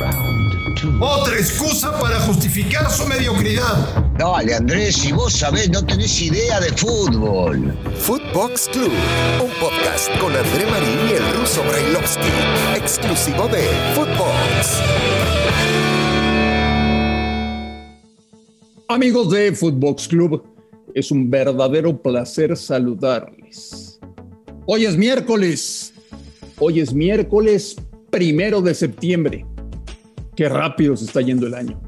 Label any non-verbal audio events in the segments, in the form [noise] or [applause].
Otra excusa para justificar su mediocridad. Dale, Andrés, si vos sabés, no tenés idea de fútbol. Footbox Club, un podcast con André Marín y el ruso Brailovsky, exclusivo de Footbox. Amigos de Footbox Club, es un verdadero placer saludarles. Hoy es miércoles. Hoy es miércoles primero de septiembre. Qué rápido se está yendo el año.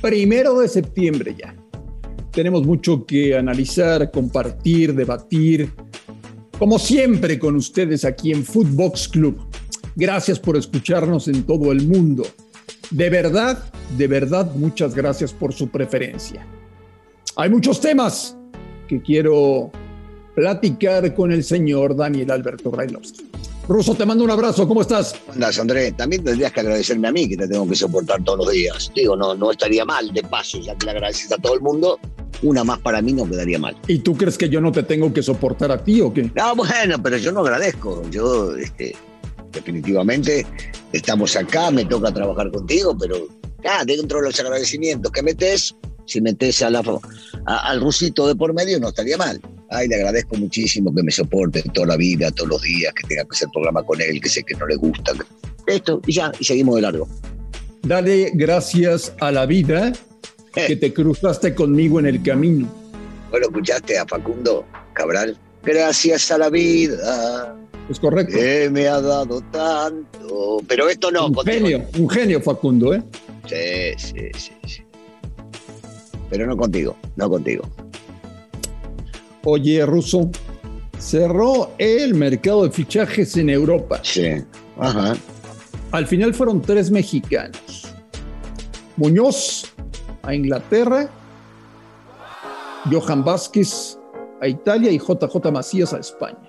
Primero de septiembre ya. Tenemos mucho que analizar, compartir, debatir. Como siempre con ustedes aquí en Footbox Club. Gracias por escucharnos en todo el mundo. De verdad, de verdad, muchas gracias por su preferencia. Hay muchos temas que quiero platicar con el señor Daniel Alberto Brailovsky. Ruso, te mando un abrazo, ¿cómo estás? ¿Cómo andás, Andrés? También tendrías que agradecerme a mí, que te tengo que soportar todos los días. Digo, no, no estaría mal, de paso, ya que le agradeces a todo el mundo, una más para mí no quedaría mal. ¿Y tú crees que yo no te tengo que soportar a ti o qué? No, bueno, pero yo no agradezco. Yo, este, definitivamente, estamos acá, me toca trabajar contigo, pero ah, dentro de los agradecimientos que metes, si metes a la, al rusito de por medio, no estaría mal. Ay, le agradezco muchísimo que me soporte toda la vida, todos los días, que tenga que hacer programa con él, que sé que no le gusta. Esto, y ya, y seguimos de largo. Dale gracias a la vida que [laughs] te cruzaste conmigo en el camino. Bueno, escuchaste a Facundo Cabral. Gracias a la vida. Es correcto. Que me ha dado tanto. Pero esto no. Un genio, un genio Facundo, ¿eh? Sí, sí, sí, sí. Pero no contigo, no contigo. Oye, Russo, cerró el mercado de fichajes en Europa. Sí, ajá. Al final fueron tres mexicanos. Muñoz a Inglaterra, Johan Vázquez a Italia y JJ Macías a España.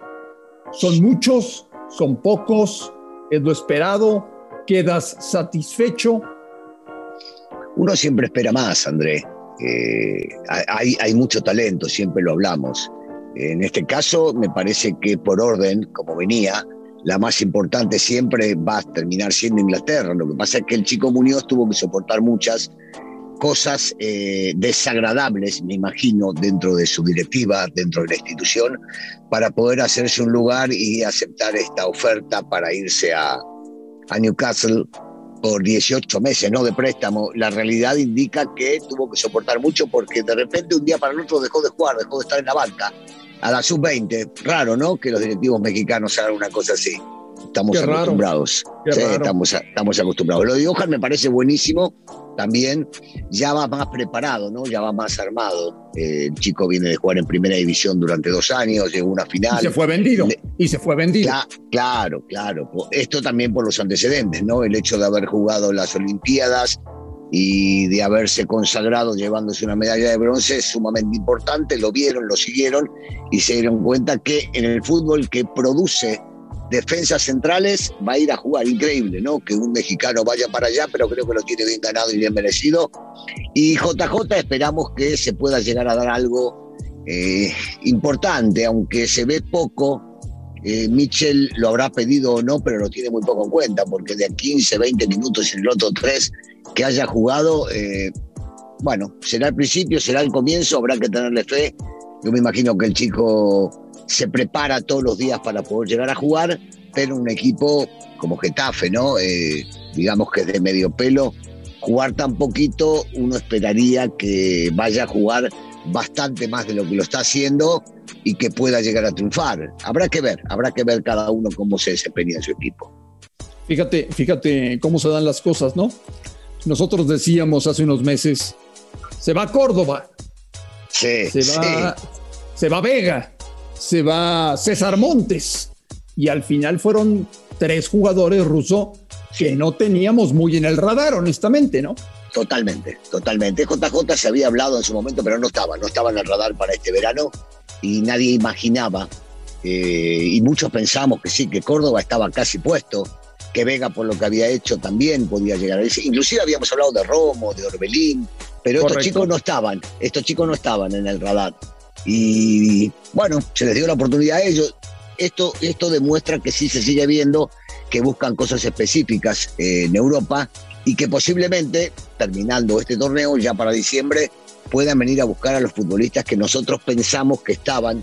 Son muchos, son pocos, es lo esperado, quedas satisfecho. Uno siempre espera más, André. Eh, hay, hay mucho talento, siempre lo hablamos. En este caso, me parece que por orden, como venía, la más importante siempre va a terminar siendo Inglaterra. Lo que pasa es que el chico Muñoz tuvo que soportar muchas cosas eh, desagradables, me imagino, dentro de su directiva, dentro de la institución, para poder hacerse un lugar y aceptar esta oferta para irse a, a Newcastle por 18 meses, no de préstamo. La realidad indica que tuvo que soportar mucho porque de repente un día para el otro dejó de jugar, dejó de estar en la banca. A la sub-20, raro, ¿no? Que los directivos mexicanos hagan una cosa así. Estamos acostumbrados. Sí, estamos, estamos acostumbrados. Lo de Johan me parece buenísimo. También ya va más preparado, ¿no? Ya va más armado. Eh, el chico viene de jugar en primera división durante dos años, llegó a una final. Y se fue vendido. y se fue vendido. claro, claro. Esto también por los antecedentes, ¿no? El hecho de haber jugado las Olimpiadas y de haberse consagrado llevándose una medalla de bronce es sumamente importante. Lo vieron, lo siguieron y se dieron cuenta que en el fútbol que produce defensas centrales va a ir a jugar. Increíble, ¿no? Que un mexicano vaya para allá, pero creo que lo tiene bien ganado y bien merecido. Y JJ esperamos que se pueda llegar a dar algo eh, importante, aunque se ve poco. Eh, Mitchell lo habrá pedido o no, pero lo tiene muy poco en cuenta, porque de 15, 20 minutos en el otro 3 que haya jugado, eh, bueno, será el principio, será el comienzo, habrá que tenerle fe. Yo me imagino que el chico se prepara todos los días para poder llegar a jugar, pero un equipo como Getafe, ¿no? Eh, digamos que es de medio pelo, jugar tan poquito, uno esperaría que vaya a jugar bastante más de lo que lo está haciendo y que pueda llegar a triunfar. Habrá que ver, habrá que ver cada uno cómo se desempeña en su equipo. Fíjate, fíjate cómo se dan las cosas, ¿no? Nosotros decíamos hace unos meses, se va a Córdoba, sí, se va, se va a Vega, se va César Montes y al final fueron tres jugadores rusos que no teníamos muy en el radar, honestamente, ¿no? Totalmente, totalmente. JJ se había hablado en su momento, pero no estaba, no estaba en el radar para este verano y nadie imaginaba, eh, y muchos pensamos que sí, que Córdoba estaba casi puesto, que Vega por lo que había hecho también podía llegar a ese. Inclusive habíamos hablado de Romo, de Orbelín, pero estos chicos no estaban, estos chicos no estaban en el radar. Y bueno, se les dio la oportunidad a ellos. Esto, esto demuestra que sí se sigue viendo que buscan cosas específicas en Europa y que posiblemente, terminando este torneo, ya para diciembre, puedan venir a buscar a los futbolistas que nosotros pensamos que estaban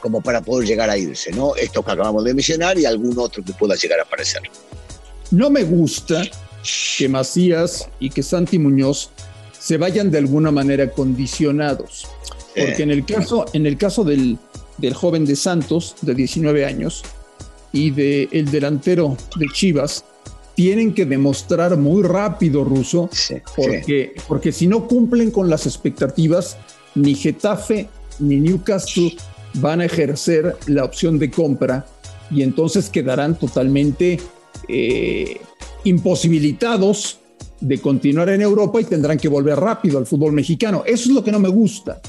como para poder llegar a irse, ¿no? Estos que acabamos de mencionar y algún otro que pueda llegar a aparecer. No me gusta que Macías y que Santi Muñoz se vayan de alguna manera condicionados. Porque en el caso, en el caso del, del joven de Santos, de 19 años, y del el delantero de Chivas, tienen que demostrar muy rápido, Ruso, porque, porque si no cumplen con las expectativas, ni Getafe ni Newcastle van a ejercer la opción de compra y entonces quedarán totalmente eh, imposibilitados de continuar en Europa y tendrán que volver rápido al fútbol mexicano. Eso es lo que no me gusta.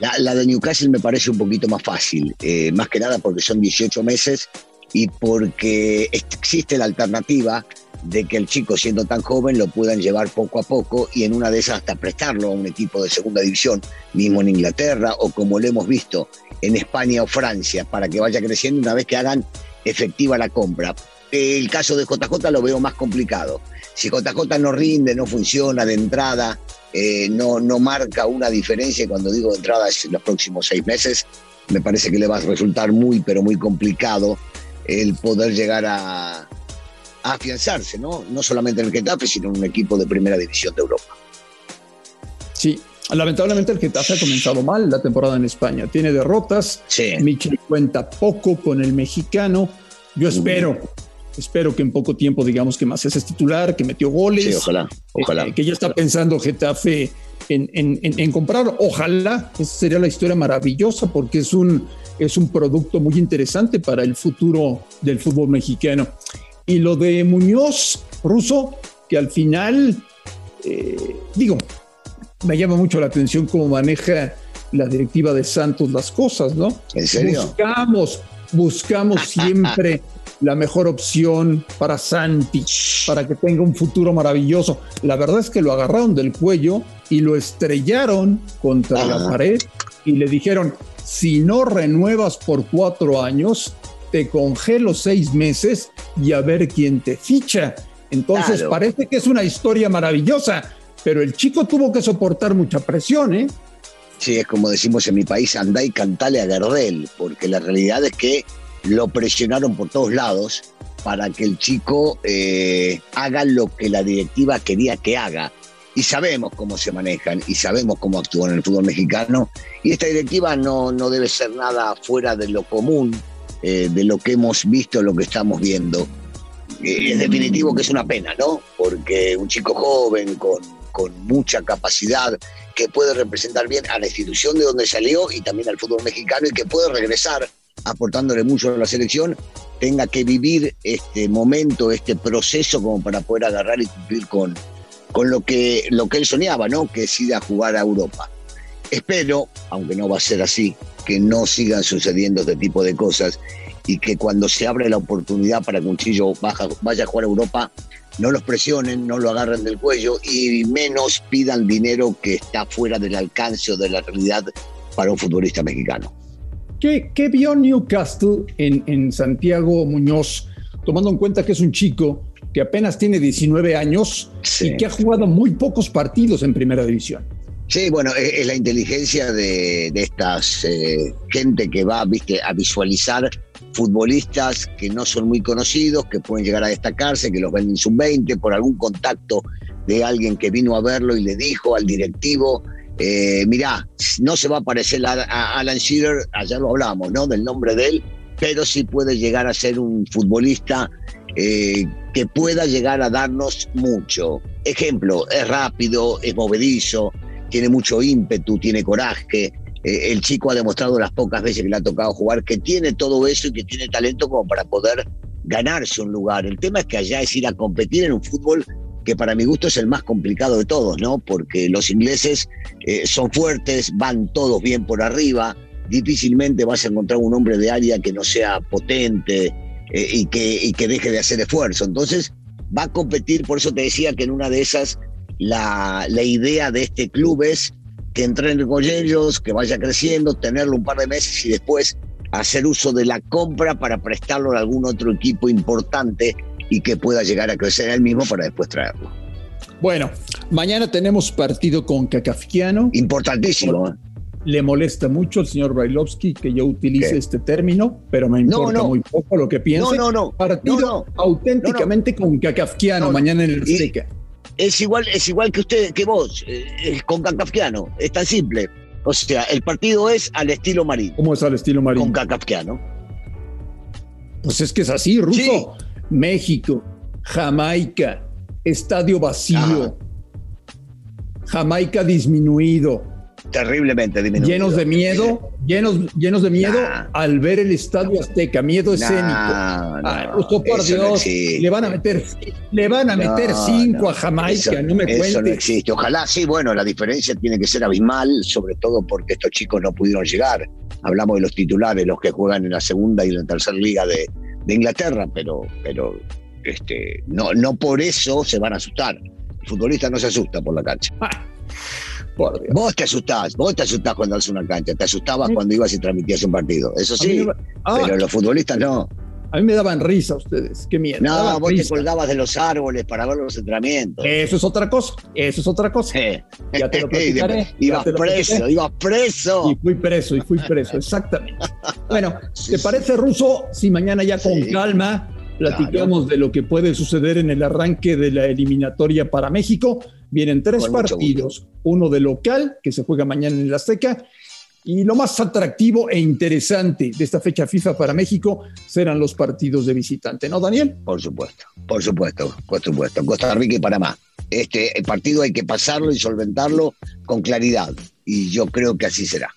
La, de Newcastle me parece un poquito más fácil, eh, más que nada porque son 18 meses y porque existe la alternativa de que el chico siendo tan joven lo puedan llevar poco a poco y en una de esas hasta prestarlo a un equipo de segunda división, mismo en Inglaterra o como lo hemos visto en España o Francia, para que vaya creciendo una vez que hagan efectiva la compra. El caso de JJ lo veo más complicado. Si JJ no rinde, no funciona de entrada, eh, no, no marca una diferencia, y cuando digo de entrada es en los próximos seis meses, me parece que le va a resultar muy, pero muy complicado el poder llegar a, a afianzarse, ¿no? No solamente en el Getafe, sino en un equipo de primera división de Europa. Sí, Lamentablemente el Getafe ha comenzado mal la temporada en España. Tiene derrotas. Sí. Michel cuenta poco con el mexicano. Yo espero, espero que en poco tiempo digamos que Macías es titular, que metió goles. Sí, ojalá, ojalá. Eh, que ya está pensando Getafe en, en, en, comprar. Ojalá, esa sería la historia maravillosa porque es un, es un producto muy interesante para el futuro del fútbol mexicano. Y lo de Muñoz, ruso, que al final, eh, digo, me llama mucho la atención cómo maneja la directiva de Santos las cosas, ¿no? ¿En serio? Buscamos, buscamos [laughs] siempre la mejor opción para Santi, para que tenga un futuro maravilloso. La verdad es que lo agarraron del cuello y lo estrellaron contra la pared y le dijeron, si no renuevas por cuatro años, te congelo seis meses y a ver quién te ficha. Entonces parece que es una historia maravillosa, pero el chico tuvo que soportar mucha presión, ¿eh? Sí, es como decimos en mi país, andá y cantale a Gardel, porque la realidad es que lo presionaron por todos lados para que el chico eh, haga lo que la directiva quería que haga. Y sabemos cómo se manejan y sabemos cómo actúan en el fútbol mexicano. Y esta directiva no, no debe ser nada fuera de lo común, eh, de lo que hemos visto, lo que estamos viendo. Eh, es definitivo que es una pena, ¿no? Porque un chico joven con con mucha capacidad, que puede representar bien a la institución de donde salió y también al fútbol mexicano y que puede regresar aportándole mucho a la selección, tenga que vivir este momento, este proceso como para poder agarrar y cumplir con, con lo, que, lo que él soñaba, ¿no? que es ir a jugar a Europa. Espero, aunque no va a ser así, que no sigan sucediendo este tipo de cosas y que cuando se abre la oportunidad para que un vaya a jugar a Europa, no los presionen, no lo agarren del cuello y menos pidan dinero que está fuera del alcance o de la realidad para un futbolista mexicano. ¿Qué, qué vio Newcastle en, en Santiago Muñoz, tomando en cuenta que es un chico que apenas tiene 19 años y que ha jugado muy pocos partidos en primera división? Sí, bueno, es, la inteligencia de, de estas eh, gente que va ¿viste, a visualizar futbolistas que no son muy conocidos, que pueden llegar a destacarse, que los ven en sub-20 por algún contacto de alguien que vino a verlo y le dijo al directivo, eh, mirá, no se va a parecer a, Alan Shearer, allá lo hablamos, ¿no? Del nombre de él, pero sí puede llegar a ser un futbolista eh, que pueda llegar a darnos mucho. Ejemplo, es rápido, es movedizo, tiene mucho ímpetu, tiene coraje, eh, el chico ha demostrado las pocas veces que le ha tocado jugar que tiene todo eso y que tiene talento como para poder ganarse un lugar. El tema es que allá es ir a competir en un fútbol que para mi gusto es el más complicado de todos, ¿no? Porque los ingleses eh, son fuertes, van todos bien por arriba, difícilmente vas a encontrar un hombre de área que no sea potente eh, y, que, deje de hacer esfuerzo. Entonces va a competir, por eso te decía que en una de esas la idea de este club es que entrene con ellos, que vaya creciendo, tenerlo un par de meses y después hacer uso de la compra para prestarlo a algún otro equipo importante y que pueda llegar a crecer él mismo para después traerlo. Bueno, mañana tenemos partido con Cacafiano. Importantísimo. ¿eh? Le molesta mucho al señor Brailovsky que yo utilice este término, pero me importa muy poco lo que piense. No, no, no. Partido auténticamente con Cacafiano mañana en el Azteca. Es igual, es igual que usted, que vos, eh, con Cacafiano. Es tan simple. O sea, el partido es al estilo Marín. ¿Cómo es al estilo Marín? Con Cacafiano. Pues es que es así, Ruso. México, Jamaica, estadio vacío. Jamaica disminuido. Terriblemente disminuido. Llenos de miedo, llenos, llenos de miedo al ver el estadio Azteca, miedo escénico. No, por Dios, le van a meter, le van a meter cinco a Jamaica, no me cuentes. Eso no existe. Ojalá sí, bueno, la diferencia tiene que ser abismal, sobre todo porque estos chicos no pudieron llegar. Hablamos de los titulares, los que juegan en la segunda y en la tercera liga de, de Inglaterra, pero, pero este, no, no por eso se van a asustar. El futbolista no se asusta por la cancha. Ah, [laughs] vos te asustás, vos te asustás cuando haces una cancha, te asustabas cuando ibas y transmitías un partido, eso sí, ah. pero los futbolistas no. A mí me daban risa ustedes, qué miedo. No, vos te colgabas de los árboles para ver los entrenamientos. Eso es otra cosa, eso es otra cosa. Ya te lo [laughs] ibas preso, ibas preso. Y fui preso, y fui preso, [laughs] exactamente. Bueno, ¿te parece, Ruso, si mañana ya con calma Platicamos de lo que puede suceder en el arranque de la eliminatoria para México. Vienen tres partidos, uno de local, que se juega mañana en la Azteca, y lo más atractivo e interesante de esta fecha FIFA para México serán los partidos de visitante, ¿no, Daniel? Por supuesto, por supuesto, por supuesto. Costa Rica y Panamá. Este el partido hay que pasarlo y solventarlo con claridad, y yo creo que así será.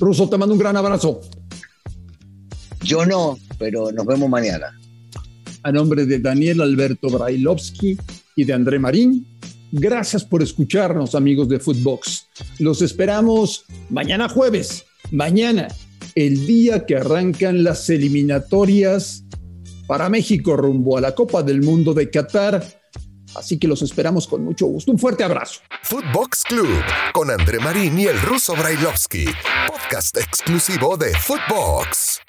Ruso, te mando un gran abrazo. Yo no, pero nos vemos mañana a nombre de Daniel Alberto Brailovsky y de André Marín. Gracias por escucharnos, amigos de Footbox. Los esperamos mañana jueves, mañana, el día que arrancan las eliminatorias para México rumbo a la Copa del Mundo de Qatar. Así que los esperamos con mucho gusto. Un fuerte abrazo. Footbox Club con André Marín y el ruso Brailovsky, podcast exclusivo de Footbox.